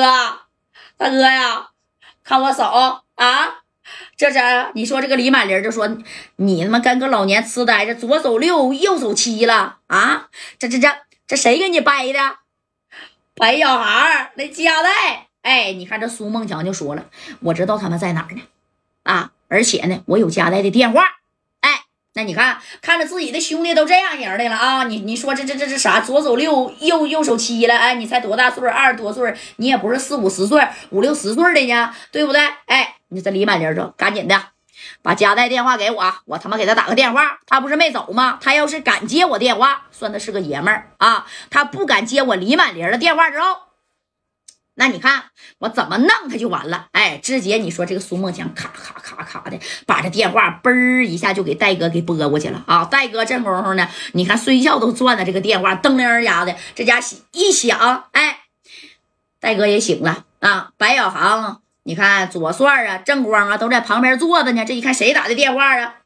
哥大哥呀，看我手啊！这是你说这个李满林就说你他妈跟个老年痴呆这左手六右手七了啊！这这这这谁给你掰的？白小孩那夹带。哎，你看这苏梦强就说了，我知道他们在哪儿呢啊！而且呢，我有夹带的电话。那你看看着自己的兄弟都这样人的了啊！你你说这这这这啥？左手六右右手七了？哎，你才多大岁二十多岁你也不是四五十岁五六十岁的呢，对不对？哎。你这李满林说：“赶紧的，把家带电话给我，我他妈给他打个电话。他不是没走吗？他要是敢接我电话，算他是个爷们儿啊。他不敢接我李满林的电话之后，那你看我怎么弄他就完了。哎，直接你说这个苏梦强咔咔咔咔的把这电话嘣儿一下就给戴哥给拨过去了啊。戴哥这功夫呢，你看睡觉都转的这个电话噔铃儿家的，这家一响，哎，戴哥也醒了啊。白小航。”你看左帅啊，正光啊，都在旁边坐着呢。这一看谁打的电话啊？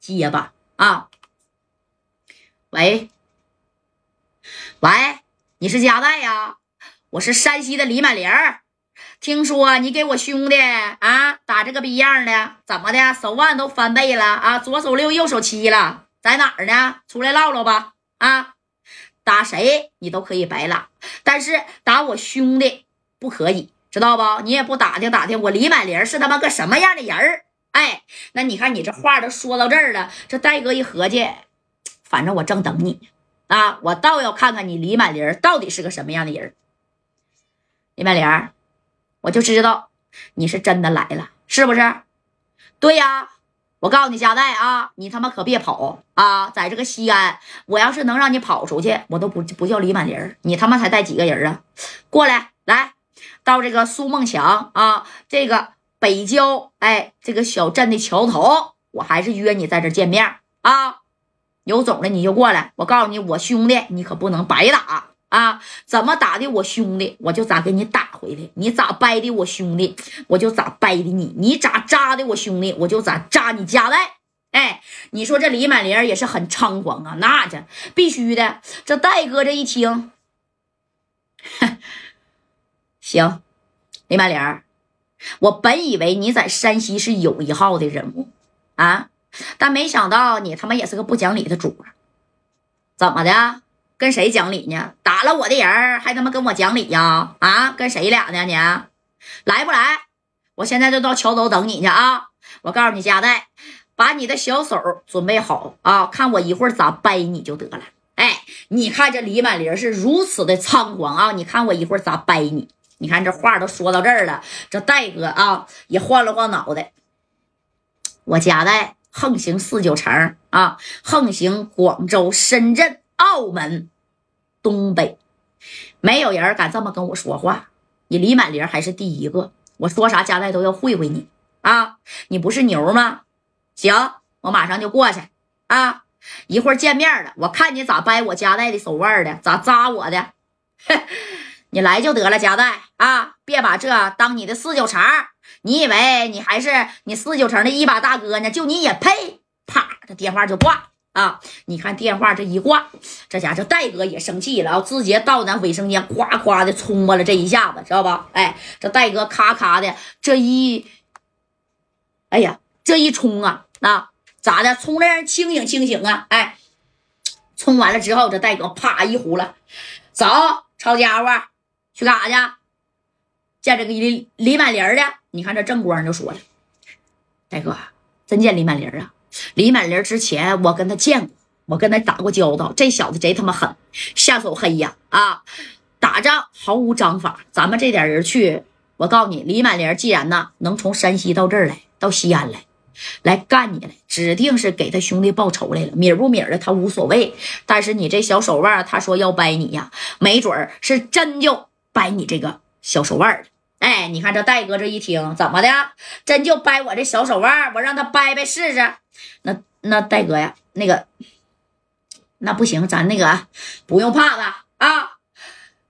接吧啊！喂，喂，你是加代呀？我是山西的李满林儿。听说你给我兄弟啊打这个逼样的，怎么的？手腕都翻倍了啊？左手六，右手七了，在哪儿呢？出来唠唠吧啊！打谁你都可以白拉，但是打我兄弟不可以。知道不？你也不打听打听，我李满林是他妈个什么样的人儿？哎，那你看你这话都说到这儿了，这戴哥一合计，反正我正等你啊，我倒要看看你李满林到底是个什么样的人。李满玲，我就知道你是真的来了，是不是？对呀，我告诉你，佳代啊，你他妈可别跑啊！在这个西安，我要是能让你跑出去，我都不不叫李满玲，你他妈才带几个人啊？过来，来。到这个苏梦强啊，这个北郊哎，这个小镇的桥头，我还是约你在这见面啊。有种的你就过来，我告诉你，我兄弟你可不能白打啊！怎么打的我兄弟，我就咋给你打回来；你咋掰的我兄弟，我就咋掰的你；你咋扎的我兄弟，我就咋扎你家外。哎，你说这李满林也是很猖狂啊，那这必须的。这戴哥这一听，行，李满玲我本以为你在山西是有一号的人物啊，但没想到你他妈也是个不讲理的主怎么的？跟谁讲理呢？打了我的人还他妈跟我讲理呀？啊，跟谁俩呢？你来不来？我现在就到桥头等你去啊！我告诉你，佳代，把你的小手准备好啊，看我一会儿咋掰你就得了。哎，你看这李满林是如此的猖狂啊！你看我一会儿咋掰你。你看这话都说到这儿了，这戴哥啊也晃了晃脑袋。我家代横行四九城啊，横行广州、深圳、澳门、东北，没有人敢这么跟我说话。你李满林还是第一个，我说啥家代都要会会你啊！你不是牛吗？行，我马上就过去啊！一会儿见面了，我看你咋掰我家代的手腕的，咋扎我的。你来就得了，夹带啊！别把这当你的四九城，你以为你还是你四九城的一把大哥呢？就你也配？啪，这电话就挂啊！你看电话这一挂，这家这戴哥也生气了啊，直接到咱卫生间，夸夸的冲过了这一下子，知道吧？哎，这戴哥咔咔的这一，哎呀，这一冲啊啊，咋的？冲的人清醒清醒啊！哎，冲完了之后，这戴哥啪一呼了，走，抄家伙！去干啥去？见这个李李满林的，你看这正光就说了：“戴哥，真见李满林啊！李满林之前我跟他见过，我跟他打过交道。这小子贼他妈狠，下手黑呀！啊，打仗毫无章法。咱们这点人去，我告诉你，李满林既然呢能从山西到这儿来，到西安来，来干你来，指定是给他兄弟报仇来了。米不米的他无所谓，但是你这小手腕，他说要掰你呀，没准儿是真就。”掰你这个小手腕儿哎，你看这戴哥这一听，怎么的？真就掰我这小手腕我让他掰掰试试。那那戴哥呀，那个那不行，咱那个不用怕了啊。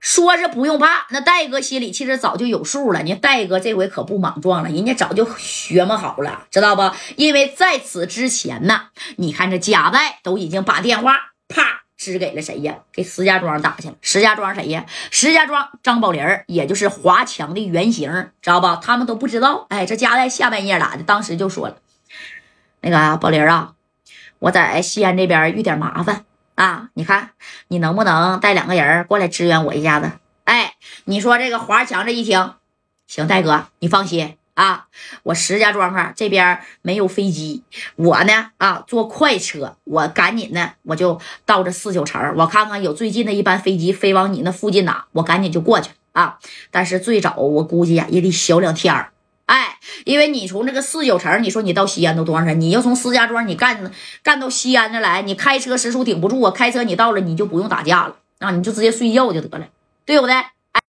说是不用怕，那戴哥心里其实早就有数了。你戴哥这回可不莽撞了，人家早就学么好了，知道不？因为在此之前呢，你看这贾代都已经把电话啪。支给了谁呀？给石家庄打去了。石家庄谁呀？石家庄张宝林也就是华强的原型，知道吧？他们都不知道。哎，这家在下半夜打的，当时就说了，那个宝林啊，我在西安这边遇点麻烦啊，你看你能不能带两个人过来支援我一下子？哎，你说这个华强这一听，行，戴哥，你放心。啊，我石家庄啊这边没有飞机，我呢啊坐快车，我赶紧的我就到这四九城，我看看有最近的一班飞机飞往你那附近哪，我赶紧就过去啊。但是最早我估计呀也得小两天儿，哎，因为你从这个四九城，你说你到西安都多长时间？你要从石家庄你干干到西安这来，你开车时速顶不住啊，开车你到了你就不用打架了啊，你就直接睡觉就得了，对不对？